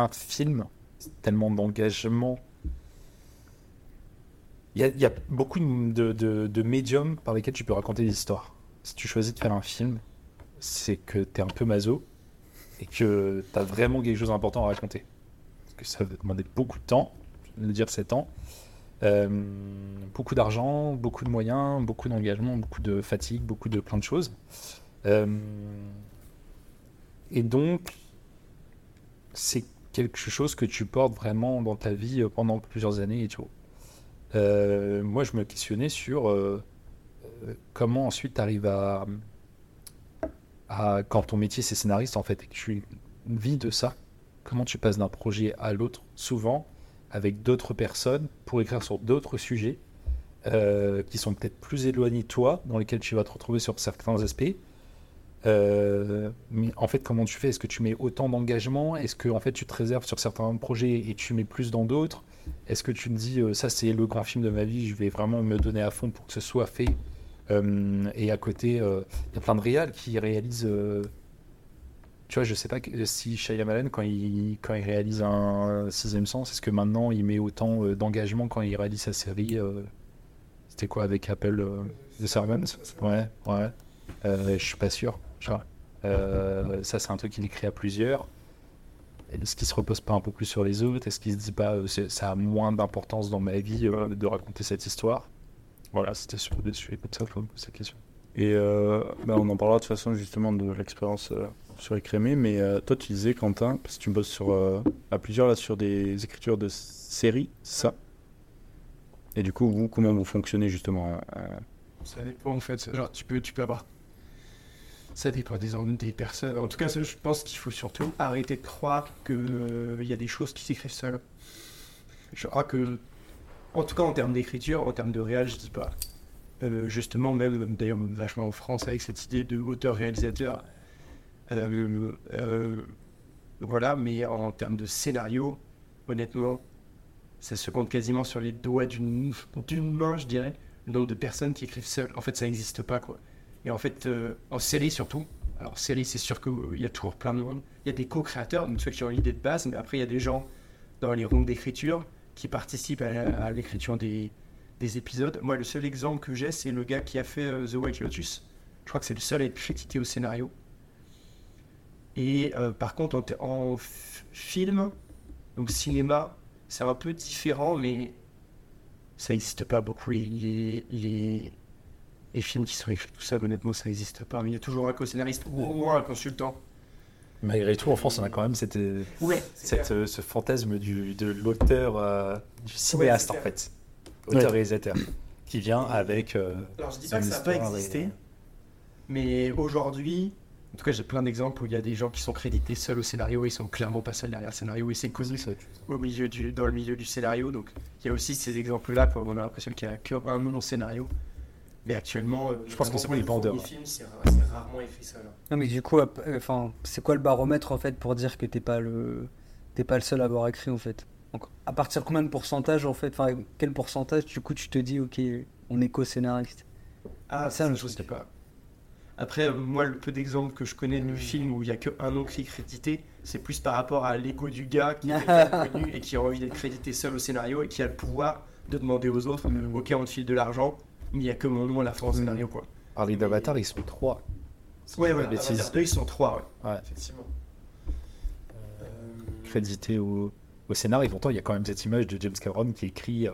un film, tellement d'engagement. Il y, a, beaucoup de, médiums par lesquels tu peux raconter des histoires. Si tu choisis de faire un film, c'est que tu es un peu maso et que tu as vraiment quelque chose d'important à raconter. Parce que ça va demander beaucoup de temps, je le dire 7 ans, euh, beaucoup d'argent, beaucoup de moyens, beaucoup d'engagement, beaucoup de fatigue, beaucoup de plein de choses. Euh, et donc, c'est quelque chose que tu portes vraiment dans ta vie euh, pendant plusieurs années et tout. Euh, moi, je me questionnais sur euh, comment ensuite tu arrives à, Quand ton métier c'est scénariste en fait et que tu vis de ça, comment tu passes d'un projet à l'autre, souvent avec d'autres personnes, pour écrire sur d'autres sujets qui sont peut-être plus éloignés de toi, dans lesquels tu vas te retrouver sur certains aspects. Euh, mais en fait, comment tu fais? Est-ce que tu mets autant d'engagement? Est-ce que en fait tu te réserves sur certains projets et tu mets plus dans d'autres? Est-ce que tu te dis euh, ça c'est le grand film de ma vie, je vais vraiment me donner à fond pour que ce soit fait? Euh, Et à côté, il y a plein de réals qui réalisent. tu vois, je sais pas si Shyamalan quand il quand il réalise un sixième sens, est-ce que maintenant il met autant d'engagement quand il réalise sa série C'était quoi avec Apple The Servants? Ouais, ouais. Je suis pas sûr. Tu vois. Euh, ça, c'est un truc qu'il écrit à plusieurs. Est-ce qu'il se repose pas un peu plus sur les autres? Est-ce qu'il se dit pas, euh, ça a moins d'importance dans ma vie euh, de raconter cette histoire? Voilà, c'était sur des sujets comme ça, cette question. Et euh, bah, on en parlera de toute façon justement de l'expérience euh, sur Écrémé, mais euh, toi tu disais Quentin, parce que tu bosses sur, euh, à plusieurs là sur des écritures de séries, ça Et du coup, vous, comment vous fonctionnez justement euh, euh, Ça dépend en fait. Genre, tu peux, tu peux avoir. Ça dépend des, des personnes. En tout cas, je pense qu'il faut surtout arrêter de croire qu'il y a des choses qui s'écrivent seules. Je crois que, en tout cas en termes d'écriture, en termes de réal, je dis pas. Euh, justement, même d'ailleurs vachement en France avec cette idée de auteur-réalisateur. Euh, euh, voilà, mais en termes de scénario, honnêtement, ça se compte quasiment sur les doigts d'une main, je dirais, le nombre de personnes qui écrivent seules. En fait, ça n'existe pas, quoi. Et en fait, euh, en série surtout, alors série, c'est sûr qu'il y a toujours plein de monde. Il y a des co-créateurs, donc ceux qui ont l'idée de base, mais après, il y a des gens dans les rooms d'écriture qui participent à, l'écriture des, des épisodes. Moi, le seul exemple que j'ai, c'est le gars qui a fait euh, The White Lotus. Je crois que c'est le seul à être crédité au scénario. Et euh, par contre, en, film, donc cinéma, c'est un peu différent, mais ça n'existe pas beaucoup. Les, les, films qui sont écrits tout ça, honnêtement, ça n'existe pas. Mais il y a toujours un co-scénariste ou au moins un consultant. Malgré tout, en France, on a quand même cette, euh, Ouais, cette, euh, ce fantasme du, de l'auteur, euh, du cinéaste en fait, auteur-réalisateur, qui vient avec. euh, Alors je dis pas que ça n'a pas et- existé, mais aujourd'hui, en tout cas j'ai plein d'exemples où il y a des gens qui sont crédités seuls au scénario, ils sont clairement pas seuls derrière le scénario et c'est connu au milieu du, dans le milieu du scénario. Donc il y a aussi ces exemples-là où on a l'impression qu'il y a qu'un nom au scénario. Mais actuellement, euh, Je pense que c'est les vendeurs. les films, c'est rarement écrit seul. hein. Non mais du coup, euh, enfin, c'est quoi le baromètre en fait pour dire que t'es pas le, t'es pas le seul à avoir écrit en fait? Donc, à partir de combien de pourcentage en fait, enfin, quel pourcentage du coup tu te dis ok, on est co-scénariste? Ah, Ça, ça, je sais pas. Après, euh, moi, le peu d'exemples que je connais de films où il y a qu'un nom qui est crédité, c'est plus par rapport à l'ego du gars qui est connu et qui a envie d'être crédité seul au scénario et qui a le pouvoir de demander aux autres Ok, on te file de l'argent, il n'y a que mon nom à la fin au scénario, quoi. Harley d'Avatar, ils sont trois. Ouais, bêtises. Avatar 2, ils sont trois, ouais. Ouais. Effectivement. crédités au, au scénar. Et pourtant, il y a quand même cette image de James Cameron qui écrit. euh,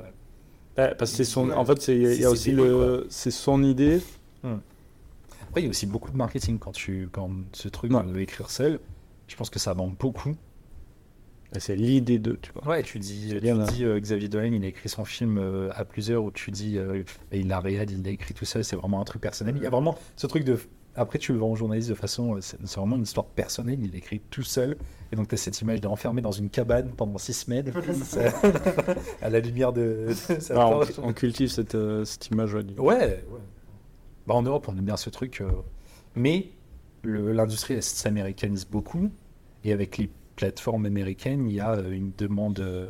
Ouais, parce que c'est son. En fait, c'est- il y a, aussi le. C'est son idée. Après, il y a aussi beaucoup de marketing quand tu quand ce truc Ouais. de écrire seul. Je pense que ça manque beaucoup. Et C'est l'idée de. Tu vois. Ouais, tu dis, tu dis euh, Xavier Dolan, il a écrit son film euh, à plusieurs, où tu dis, euh, il l'a réalisé, il l'a écrit tout seul, c'est vraiment un truc personnel. Il y a vraiment ce truc de. Après, tu le vends au journaliste de façon. euh, C'est vraiment une histoire personnelle, il l'écrit tout seul. Et donc, tu as cette image d'enfermé dans une cabane pendant six semaines, Ça- à la lumière de. de sa Ah, on, cultive cette, euh, cette image. ouais, Ouais, ouais. Bah, en Europe, on aime bien ce truc. euh, Mais l'industrie elle s'américanise beaucoup. Et avec les plateformes américaines, il y a euh, une demande euh,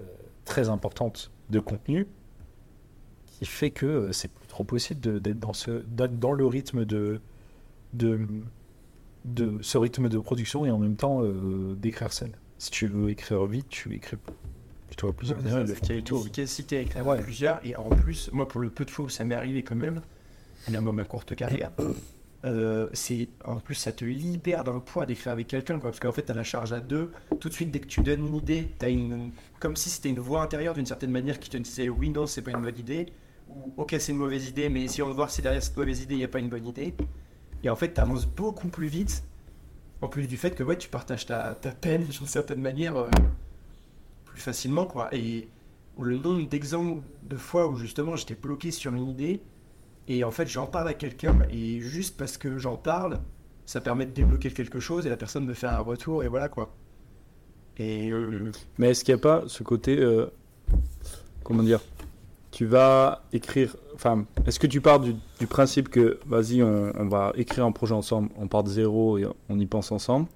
euh, très importante de contenu qui fait que c'est plus trop possible de- d'être dans, ce, d'être dans le rythme de, de, de ce rythme de production et en même temps euh, d'écrire seul. Si tu veux écrire vite, tu écris plutôt à plusieurs. Efficacité avec la plusieurs. Et en plus, moi, pour le peu de fois où ça m'est arrivé quand même, dans ma courte carrière, euh, c'est en plus ça te libère d'un poids d'écrire avec quelqu'un, quoi, parce qu'en fait, tu la charge à deux. Tout de suite, dès que tu donnes une idée, as une. Comme si c'était une voix intérieure d'une certaine manière qui te disait oui, non, c'est pas une bonne idée. Ou ok, c'est une mauvaise idée, mais si on veut voir si derrière cette mauvaise idée, il n'y a pas une bonne idée. Et en fait, tu avances beaucoup plus vite. En plus du fait que ouais, tu partages ta, ta peine d'une certaine manière euh, plus facilement, quoi. Et le nombre d'exemples de fois où justement j'étais bloqué sur une idée et en fait j'en parle à quelqu'un et juste parce que j'en parle, ça permet de débloquer quelque chose et la personne me fait un retour et voilà quoi. Et euh, Mais est-ce qu'il n'y a pas ce côté. euh, comment dire Tu vas écrire. Enfin, est-ce que tu pars du, principe que, vas-y, on, on va écrire un projet ensemble, on part de zéro et on y pense ensemble?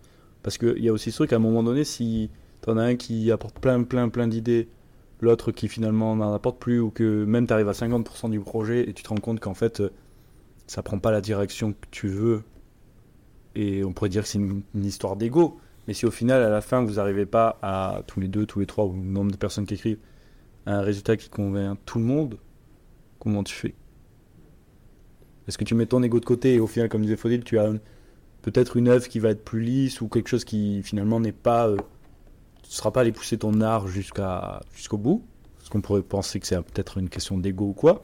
Parce qu'il y a aussi ce truc, à un moment donné, si t'en as un qui apporte plein, plein, plein d'idées, l'autre qui finalement n'en apporte plus, ou que même tu arrives à 50% du projet et tu te rends compte qu'en fait, euh, ça prend pas la direction que tu veux, et on pourrait dire que c'est une, histoire d'ego. Mais si au final, à la fin, vous n'arrivez pas à tous les deux, tous les trois, ou le nombre de personnes qui écrivent, un résultat qui convient tout le monde, comment tu fais? Est-ce que tu mets ton ego de côté et au final, comme disait Faudil, tu as peut-être une œuvre qui va être plus lisse ou quelque chose qui finalement n'est pas. euh, ne seras pas allé pousser ton art jusqu'à jusqu'au bout Parce qu'on pourrait penser que c'est peut-être une question d'ego ou quoi.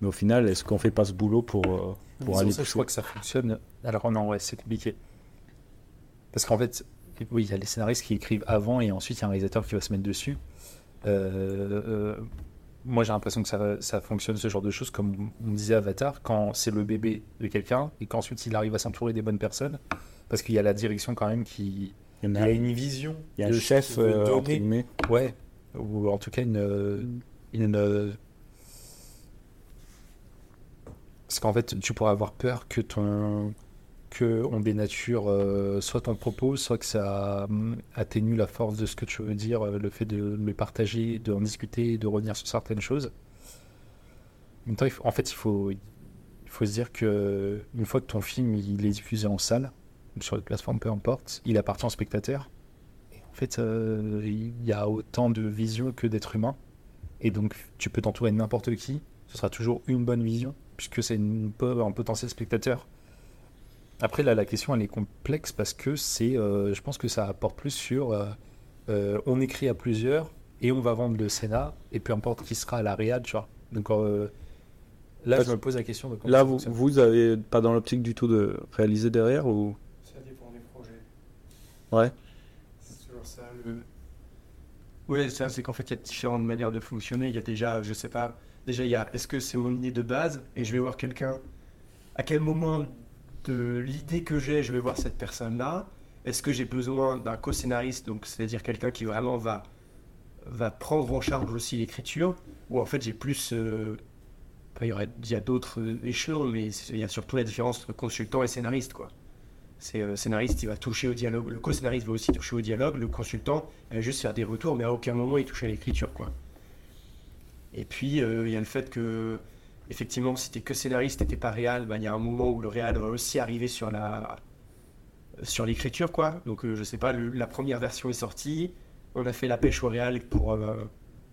Mais au final, est-ce qu'on fait pas ce boulot pour, euh, pour aller ça que je pousser crois que ça fonctionne. Alors non, ouais, c'est compliqué. Parce qu'en fait, oui, il y a les scénaristes qui écrivent avant et ensuite il y a un réalisateur qui va se mettre dessus. Euh, euh, moi, j'ai l'impression que ça, ça fonctionne ce genre de choses, comme on disait Avatar, quand c'est le bébé de quelqu'un et qu'ensuite il arrive à s'entourer des bonnes personnes. Parce qu'il y a la direction quand même qui. Il y en Il y a, une vision. il y a un de chef, euh, entre donner. guillemets. Ouais, ou en tout cas une. euh, une euh, Parce qu'en fait, tu pourrais avoir peur que ton. que on dénature euh, soit ton propos, soit que ça atténue la force de ce que tu veux dire, le fait de le partager, d'en discuter, de revenir sur certaines choses. En même temps, il faut- en fait, il faut, il faut se dire que une fois que ton film il est diffusé en salle, sur les plateformes, peu importe, il appartient au spectateur. Et en fait, euh, il y a autant de visions que d'êtres humains. Et donc, tu peux t'entourer de n'importe qui. Ce sera toujours une bonne vision, puisque c'est un potentiel spectateur. Après, là, la question, elle est complexe parce que c'est, euh, je pense que ça apporte plus sur. euh, on écrit à plusieurs et on va vendre le Sénat, et peu importe qui sera à la réad, tu vois. Donc, là, Parce- je me pose la question de Là, vous, vous avez pas dans l'optique du tout de réaliser derrière ou Ça dépend des projets. Ouais. C'est ça. Oui, c'est qu'en fait, il y a différentes manières de fonctionner. Il y a déjà, je sais pas, déjà, il y a est-ce que c'est mon idée de base? Et je vais voir quelqu'un. À quel moment de l'idée que j'ai, je vais voir cette personne-là? Est-ce que j'ai besoin d'un co-scénariste, donc c'est-à-dire quelqu'un qui vraiment va, va prendre en charge aussi l'écriture? Ou en fait, j'ai plus. euh, il y, aurait, il y a d'autres euh, échelons, mais il y a surtout la différence entre consultant et scénariste, quoi. C'est euh, scénariste, il va toucher au dialogue. Le co-scénariste va aussi toucher au dialogue. Le consultant, va juste faire des retours, mais à aucun moment il touche à l'écriture, quoi. Et puis, euh, il y a le fait que, effectivement, si t'es que scénariste et t'es pas réal, bah, il y a un moment où le réal va aussi arriver sur la sur l'écriture, quoi. Donc, euh, je sais pas, le- la première version est sortie. On a fait la pêche au réal pour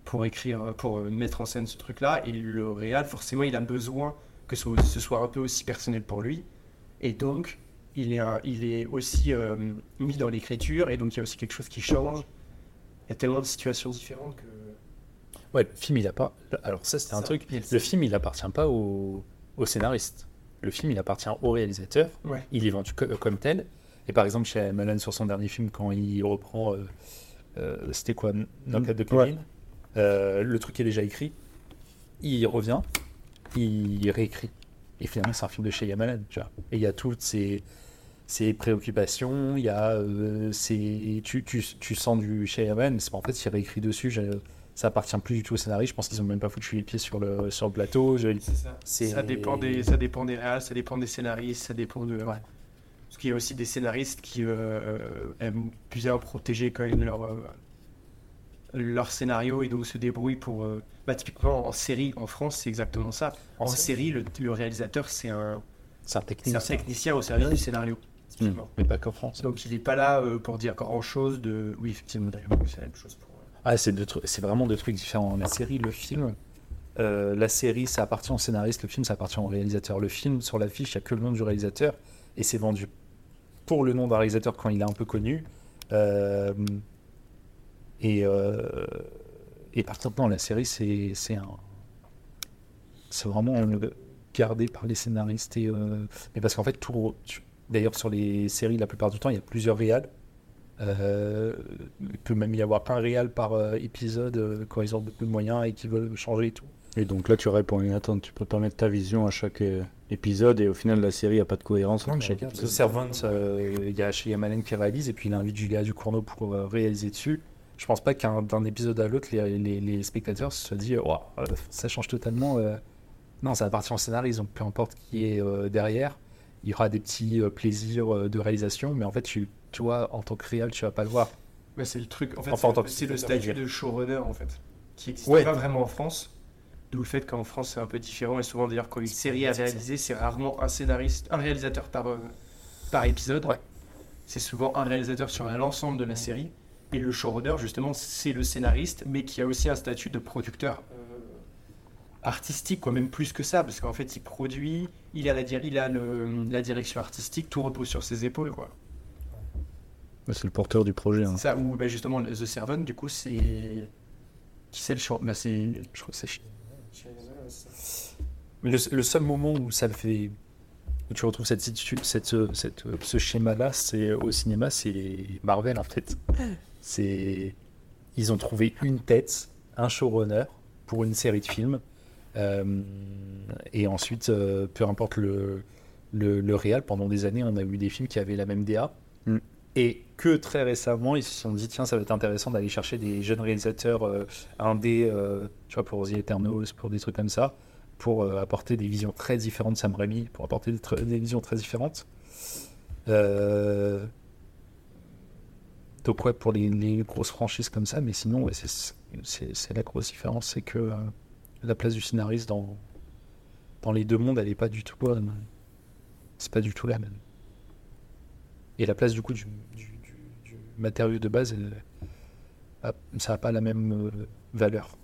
pour écrire, pour mettre en scène ce truc-là. Et le réal, forcément, il a besoin que ce soit un peu aussi personnel pour lui. Et donc, il est, un- il est aussi euh, mis dans l'écriture, et donc il y a aussi quelque chose qui change. Il y a tellement de situations différentes que. Ouais, le film, il a pas. Alors, ça, c'était un truc. le- film, il appartient pas au, au scénariste. Le film, il appartient au réalisateur. Ouais. Il est vendu co- comme tel. Et par exemple, chez Malan, sur son dernier film, quand il reprend. euh, euh, c'était quoi de Ouais. Kevin Euh, Le truc est déjà écrit. Il revient. Il réécrit. Et finalement, c'est un film de chez Malan, tu vois. Et il y a toutes ces. Ses préoccupations, il y a euh, tu, tu, tu sens du Shyamalan, mais c'est en fait il réécrit dessus. ça appartient plus du tout au scénariste. Je pense qu'ils ont même pas foutu les pieds sur le, sur le plateau. Je- C'est ça. Ça dépend des, ça dépend des réals, ça dépend des scénaristes, ça dépend de. Ouais. Parce qu'il y a aussi des scénaristes qui euh, aiment bien protéger quand même leur, euh, leur scénario et donc se débrouillent pour. euh, Bah, typiquement en série en France, c'est exactement ça. En série, le, le réalisateur, c'est un, C'est un c'est technicien. un technicien au service du scénario. Mais pas qu'en France. Donc il n'est pas là euh, pour dire grand chose de. Oui, effectivement, c'est la même chose pour. Ah, c'est deux trucs- c'est vraiment deux trucs différents. La série, le film. euh, la série, ça appartient au scénariste. Le film, ça appartient au réalisateur. Le film, sur l'affiche, il n'y a que le nom du réalisateur. Et c'est vendu pour le nom d'un réalisateur quand il est un peu connu. Euh, et, euh, et par contre, non, la série, c'est c'est un. C'est vraiment euh, gardé par les scénaristes. Et, euh, mais parce qu'en fait, tout. tu- D'ailleurs, sur les séries, la plupart du temps, il y a plusieurs réals. Euh, il peut même y avoir un réal par euh, épisode euh, quand ils ont beaucoup de moyens et qu'ils veulent changer et tout. Et donc là, tu réponds à une attente. Tu peux pas mettre ta vision à chaque euh, épisode et au final, la série a pas de cohérence. entre chaque Parce que épisode. Servant, euh, il y a Shyamalan qui réalise et puis il invite Julia Ducournau pour euh, réaliser dessus. Je pense pas qu'un d'un épisode à l'autre, les, les- les spectateurs se disent Ouah, euh, ça change totalement. euh. Non, ça appartient au scénariste, donc peu importe qui est euh, derrière, il y aura des petits euh, plaisirs euh, de réalisation, mais en fait, tu, tu vois, en tant que réal, tu vas pas le voir. Ouais, c'est le truc. En fait, Enfin, c'est- le statut de showrunner en fait, qui n'existe Ouais. pas vraiment en France. D'où le fait qu'en France c'est un peu différent et souvent d'ailleurs quand une série est réalisée, c'est rarement un scénariste, un réalisateur par, euh, par épisode. Ouais. C'est souvent un réalisateur sur l'ensemble de la série. Et le showrunner, justement, c'est le scénariste, mais qui a aussi un statut de producteur artistique, quoi, même plus que ça, parce qu'en fait, il produit, il a, la, dir- il a le- la direction artistique, tout repose sur ses épaules, quoi. Ouais, C'est le porteur du projet. hein. Ça, ou bah, justement, The Servant, du coup, c'est. Qui c'est le show bah, c'est. Je crois que c'est le, le seul moment où ça le fait. Où tu retrouves cette, cette, cette, ce schéma-là, c'est au cinéma, c'est Marvel en fait. C'est. Ils ont trouvé une tête, un showrunner pour une série de films. Euh, et ensuite, euh, peu importe le, le, le réal, pendant des années, on a eu des films qui avaient la même DA. Mm. Et que très récemment, ils se sont dit tiens, ça va être intéressant d'aller chercher des jeunes réalisateurs euh, indés, euh, tu vois, pour The Eternals, pour des trucs comme ça, pour euh, apporter des visions très différentes de Sam Raimi, pour apporter des, des visions très différentes. Donc ouais, pour les, les grosses franchises comme ça, mais sinon, ouais, c'est- la grosse différence, c'est que la place du scénariste dans, dans les deux mondes, elle est pas du tout même. C'est pas du tout la même. Et la place du coup du, matériau de base, elle, a- ça n'a pas la même euh, valeur.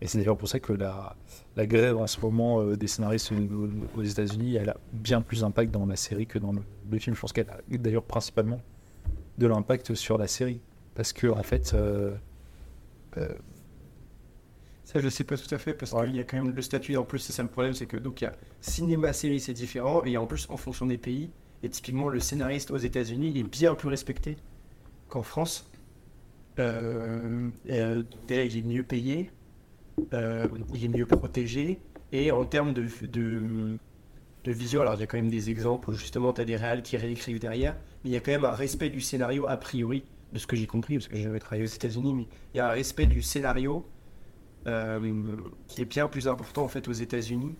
Et c'est d'ailleurs pour ça que la, la grève en ce moment euh, des scénaristes aux, États-Unis, elle a bien plus d'impact dans la série que dans le, le film. Je pense qu'elle a d'ailleurs principalement de l'impact sur la série. Parce que, en fait, euh, euh, Ça, je sais pas tout à fait parce Ouais. qu'il y a quand même le statut. En plus, c'est ça le problème, c'est que donc il y a cinéma, série, c'est différent. Et en plus, en fonction des pays, et typiquement, le scénariste aux États-Unis, il est bien plus respecté qu'en France. Euh, euh, déjà, il est mieux payé, euh, il est mieux protégé. Et en termes de, de, de vision, alors il y a quand même des exemples où justement tu as des réals qui réécrivent derrière, mais il y a quand même un respect du scénario a priori, de ce que j'ai compris, parce que j'avais travaillé aux États-Unis, mais il y a un respect du scénario euh, qui est bien plus important en fait aux États-Unis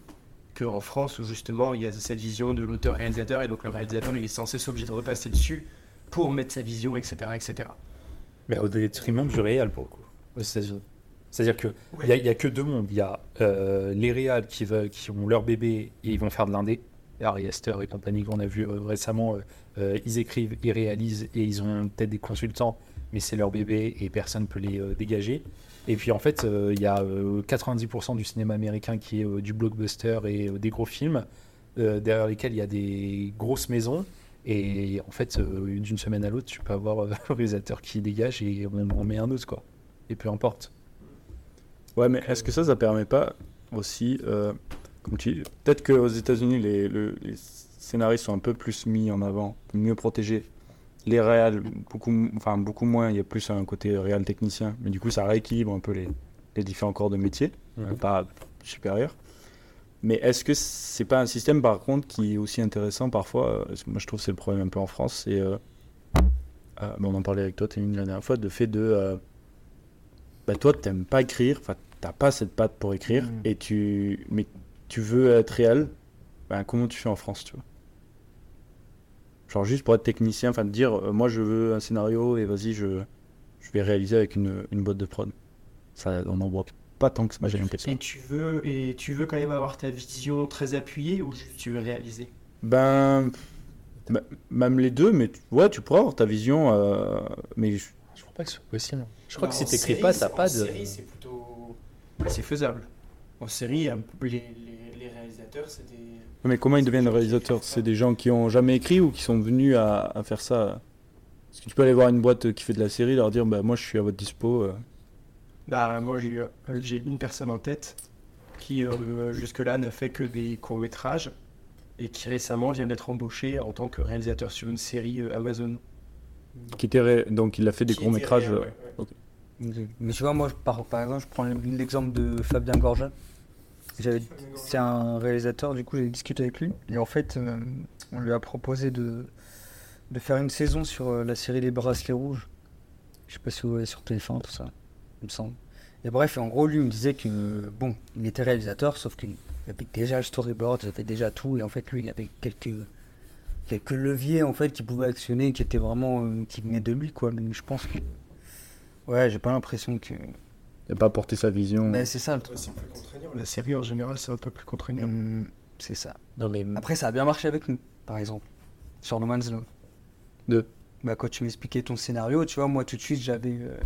qu'en France où justement il y a cette vision de l'auteur-réalisateur et donc le réalisateur il est censé s'obliger de repasser dessus pour mettre sa vision, etc. etc. mais au détriment du réal, pour le coup, aux États-Unis. C'est-à-dire qu'il n'y a, y a que deux mondes. Il y a euh, les réals qui, veulent, qui ont leur bébé et ils vont faire de l'indé. Harry Astor et compagnie qu'on a vu euh, récemment, euh, euh, ils écrivent, ils réalisent et ils ont peut-être des consultants, mais c'est leur bébé et personne ne peut les dégager. Et puis en fait, il y a euh, 90% du cinéma américain qui est du blockbuster et des gros films, derrière lesquels il y a des grosses maisons. Et en fait, d'une semaine à l'autre, tu peux avoir un réalisateur qui dégage et on met un autre, quoi. Et peu importe. Ouais, mais est-ce que ça, ça permet pas aussi, peut-être qu'aux États-Unis, les, le- les scénaristes sont un peu plus mis en avant, mieux protégés. Les réals, beaucoup, enfin, beaucoup moins, il y a plus un côté réal technicien, mais du coup, ça rééquilibre un peu les, les différents corps de métier, Mhm. pas supérieur. Mais est-ce que c'est pas un système, par contre, qui est aussi intéressant parfois euh, Moi, je trouve que c'est le problème un peu en France, c'est. euh, euh, on en parlait avec toi, Témine, la dernière fois, de fait de. euh, bah, toi, t'aimes pas écrire, enfin, t'as pas cette patte pour écrire, Mhm. et tu, mais tu veux être réel, bah, comment tu fais en France, tu vois Genre juste pour être technicien, enfin, de dire, euh, moi, je veux un scénario et vas-y, je, je vais réaliser avec une, une boîte de prod. Ça, on en voit pas tant que ça, j'ai l'impression. Et tu veux et tu veux quand même avoir ta vision très appuyée ou tu veux réaliser? Ben, Bah, même les deux, mais tu- ouais, tu pourras avoir ta vision, euh, mais je- Je crois pas que ce soit possible. Je crois Non, que si t'écris pas, en pas de. série, c'est plutôt. C'est faisable. En série, les réalisateurs, c'est des. mais comment ils deviennent des gens qui réalisateurs C'est des gens qui ont jamais écrit ou qui sont venus à, à faire ça Est-ce que tu peux aller voir une boîte qui fait de la série, leur dire, bah moi je suis à votre dispo euh. Bah, moi, j'ai eu- j'ai une personne en tête qui, euh, jusque-là, ne fait que des courts-métrages et qui récemment vient d'être embauché en tant que réalisateur sur une série euh, Amazon. qui était ré- donc il a fait des Qui courts était métrages. réel, ouais, ouais. Mais tu vois, moi, par, par exemple, je prends l'exemple de Fabien Gorja. C'est un réalisateur, du coup, j'ai discuté avec lui. Et en fait, euh, on lui a proposé de, faire une saison sur euh, la série Les Bracelets Rouges. Je sais pas si vous voyez sur TF1, tout ça, il me semble. Et bref, en gros, lui, me disait que, bon, il était réalisateur, sauf qu'il avait déjà le storyboard, il avait déjà tout. Et en fait, lui, il avait quelques, quelques leviers, en fait, qu'il pouvait actionner, qui étaient vraiment, euh, qui venaient de lui, quoi. Mais je pense que, ouais, j'ai pas l'impression que... Il n'a pas apporté sa vision. Mais c'est ça le truc. C'est plus contraignant. La série, en général, c'est un peu plus contraignant. Hum, c'est ça. Non, mais Après, ça a bien marché avec nous, par exemple, sur No Man's Law. De Bah, quand tu m'expliquais ton scénario, tu vois, moi tout de suite j'avais. euh,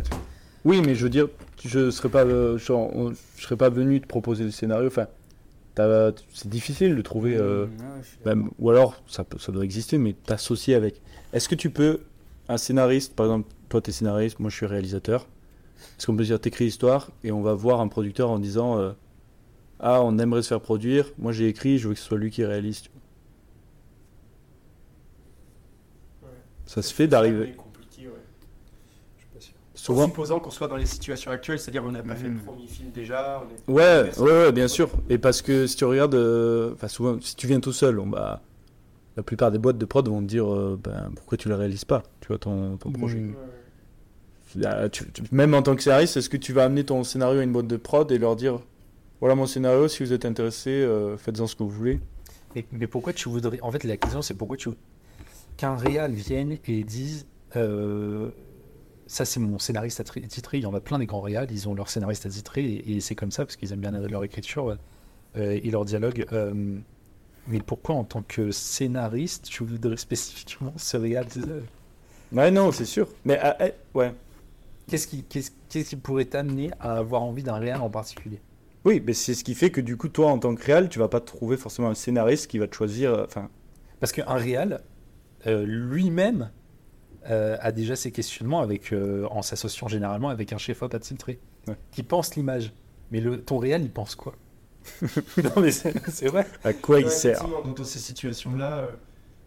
Oui, mais je veux dire, je serais pas, euh, genre, on- je serais pas venu te proposer le scénario. Enfin, c'est difficile de trouver. euh, ouais, d'accord. ou alors, ça, peut- ça doit exister, mais t'associer avec. Est-ce que tu peux, un scénariste, par exemple, toi t'es scénariste, moi je suis réalisateur. Est-ce qu'on peut dire t'écris l'histoire et on va voir un producteur en disant euh, ah on aimerait se faire produire, moi j'ai écrit, je veux que ce soit lui qui réalise. tu vois. Ça se fait d'arriver. Souvent. Souvent. Supposant qu'on soit dans les situations actuelles, c'est-à-dire on n'a pas fait le Mhm. premier film déjà. on est- Ouais, ouais, ouais, bien sûr. Et parce que si tu regardes, euh, enfin souvent, si tu viens tout seul, on, bah, la plupart des boîtes de prod vont te dire, euh, ben, pourquoi tu le réalises pas, tu vois, ton, ton projet. Mhm. Ah, tu- tu- même en tant que scénariste, est-ce que tu vas amener ton scénario à une boîte de prod et leur dire, voilà mon scénario, si vous êtes intéressé, euh, faites-en ce que vous voulez. Mais, mais pourquoi tu voudrais. En fait, la question, c'est pourquoi tu. Qu'un réal vienne et dise. euh, ça, c'est mon scénariste attitré. Il y en a plein des grands réals, ils ont leur scénariste attitré et, et c'est comme ça parce qu'ils aiment bien leur écriture euh, et leur dialogue. mais pourquoi, en tant que scénariste, tu voudrais spécifiquement ce réal Ouais, non, c'est sûr. Mais ah, eh, ouais. Qu'est-ce qui, qu'est-ce, qu'est-ce qui pourrait t'amener à avoir envie d'un réal en particulier? Oui, mais c'est ce qui fait que du coup, toi, en tant que réal, tu vas pas trouver forcément un scénariste qui va te choisir. euh, Enfin, Parce qu'un réal, euh, lui-même, euh, a déjà ses questionnements avec, euh, en s'associant généralement avec un chef-op attitré, Ouais. qui pense l'image. Mais le, ton réal, il pense quoi? Non, mais c'est, c'est vrai. à quoi il sert? Dans ces situations-là, euh,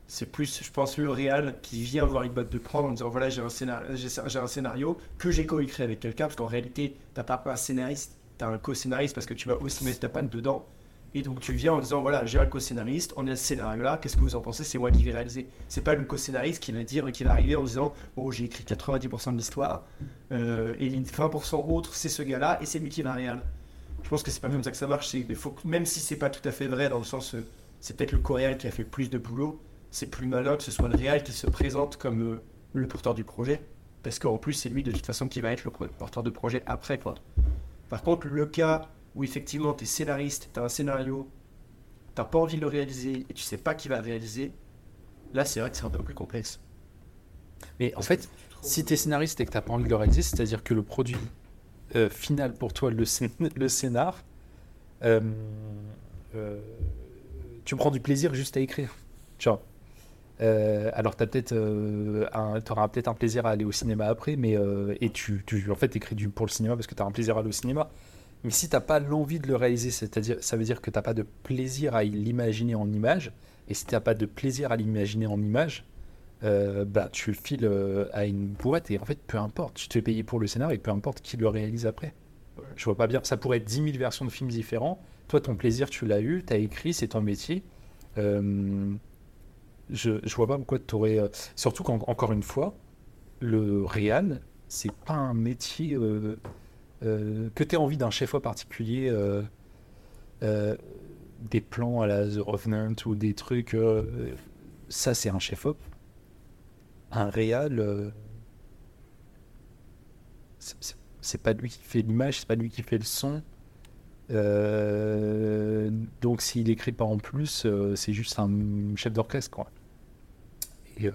c'est plus, je pense, le réal qui vient voir une boîte de prendre en disant voilà, j'ai un scénario, un scénario que j'ai coécrit avec quelqu'un, parce qu'en réalité, t'as pas un scénariste, t'as un co-scénariste parce que tu vas aussi mettre ta patte dedans. Et donc tu viens en disant voilà, j'ai un co-scénariste, on a ce scénario-là, qu'est-ce que vous en pensez? C'est moi qui vais réaliser. C'est pas le co-scénariste qui va dire, qui va arriver en disant bon, j'ai écrit 90% de l'histoire, euh, et les 20% autres, c'est ce gars-là, et c'est lui qui va réal. Je pense que c'est pas comme ça que ça marche. Faut même si c'est pas tout à fait vrai, dans le sens, euh, c'est peut-être le coréen qui a fait plus de boulot, c'est plus malin que ce soit le réal qui se présente comme euh, le porteur du projet. Parce qu'en plus, c'est lui de toute façon qui va être le porteur de projet après. Quoi. Par contre, le cas où effectivement tu es scénariste, tu as un scénario, t'as pas envie de le réaliser et tu sais pas qui va le réaliser, là c'est vrai que c'est un peu plus complexe. Mais en fait, si tu es scénariste et que tu pas envie de le réaliser, c'est-à-dire que le produit euh, final pour toi, le, scén- le scénar, euh, euh, tu prends du plaisir juste à écrire. Tu vois. Euh, alors, tu peut-être, euh, un- t'auras peut-être un plaisir à aller au cinéma après, mais euh, et tu, tu en fait écris du pour le cinéma parce que tu as un plaisir à aller au cinéma. Mais si t'as pas l'envie de le réaliser, c'est-à-dire, ça veut dire que t'as pas de plaisir à l'imaginer en image. Et si t'as pas de plaisir à l'imaginer en image, bah, tu le files à une boîte et en fait, peu importe, tu te fais payer pour le scénario et peu importe qui le réalise après. Je vois pas bien, ça pourrait être 10 000 versions de films différents. Toi, ton plaisir, tu l'as eu, tu as écrit, c'est ton métier. Euh, je, vois pas pourquoi tu aurais. surtout qu'encore une fois, le réal, c'est pas un métier. euh, euh, que tu aies envie d'un chef particulier, euh, euh, des plans à la The Revenant ou des trucs, euh, ça c'est un chef-op. Un réal, euh, c'est pas lui qui fait l'image, c'est pas lui qui fait le son. Donc s'il écrit pas en plus, euh, c'est juste un chef d'orchestre quoi. Et, euh,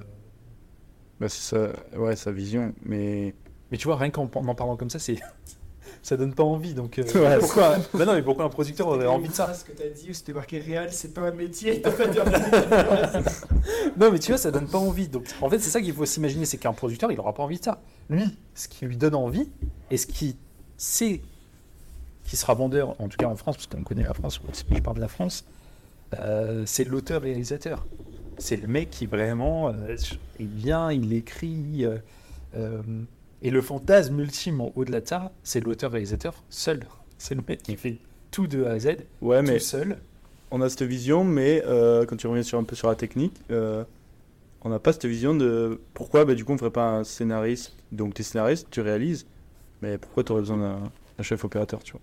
Bah, c'est ça, ouais, sa vision. Mais mais tu vois, rien qu'en en parlant comme ça, c'est ça donne pas envie. Donc euh, Ouais, pourquoi bah non, mais pourquoi un producteur aurait envie de ça Ce que t'as dit, où c'était marqué réel, c'est pas un métier. Dit Non, mais tu vois, ça donne pas envie. Donc, en fait, c'est ça qu'il faut s'imaginer, c'est qu'un producteur, il aura pas envie de ça. Lui, ce qui lui donne envie, et ce qui sait qui sera vendeur, en tout cas en France, parce qu'on connaît la France, je parle de la France, euh, c'est l'auteur-réalisateur. C'est le mec qui vraiment euh, est bien, il écrit. euh, euh, et le fantasme ultime en au-delà de ça, c'est l'auteur-réalisateur seul. C'est le mec qui fait tout de A à Z, ouais, mais tout seul. on a cette vision, mais quand tu reviens sur un peu sur la technique, on n'a pas cette vision de pourquoi bah, du coup on ferait pas un scénariste. Donc tu es scénariste, tu réalises, mais pourquoi tu aurais besoin d'un chef opérateur, tu vois?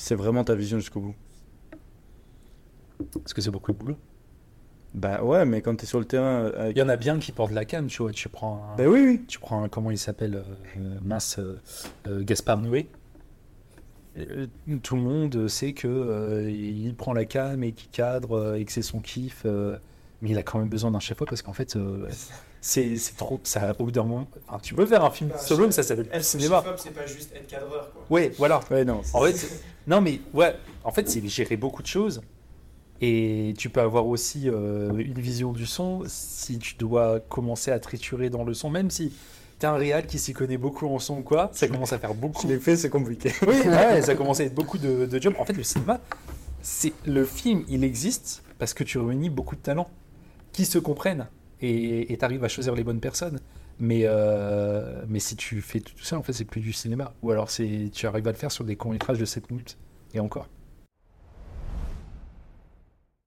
C'est vraiment ta vision jusqu'au bout. Parce que c'est beaucoup de boulot? Bah ouais, mais quand tu es sur le terrain avec... Il y en a bien qui portent la cam, tu vois. Tu prends un, Bah oui, oui. tu prends un- comment il s'appelle euh, euh, mince euh, euh, Gaspard Noé. Euh, tout le monde sait que euh, il prend la cam et qu'il cadre euh, et que c'est son kiff, euh, mais il a quand même besoin d'un chef parce qu'en fait euh, c'est c'est trop ça au bout d'un moment. enfin, tu peux faire un film Bah, solo, mais ça s'appelle plus cinéma. c'est pas juste être cadreur, quoi. Ouais, voilà. Ouais, non. En fait, non mais ouais, en fait c'est gérer beaucoup de choses et tu peux avoir aussi euh, une vision du son si tu dois commencer à triturer dans le son, même si t'es un réal qui s'y connaît beaucoup en son ou quoi, ça commence à faire beaucoup. Je l'ai fait, c'est compliqué. Oui, ouais, ça commence à être beaucoup de, de jobs. En fait, le cinéma, c'est le film, il existe parce que tu réunis beaucoup de talents qui se comprennent et tu arrives à choisir les bonnes personnes. Mais, euh, mais si tu fais tout ça, en fait, c'est plus du cinéma. Ou alors tu arrives à le faire sur des courts-métrages de 7 minutes. Et encore.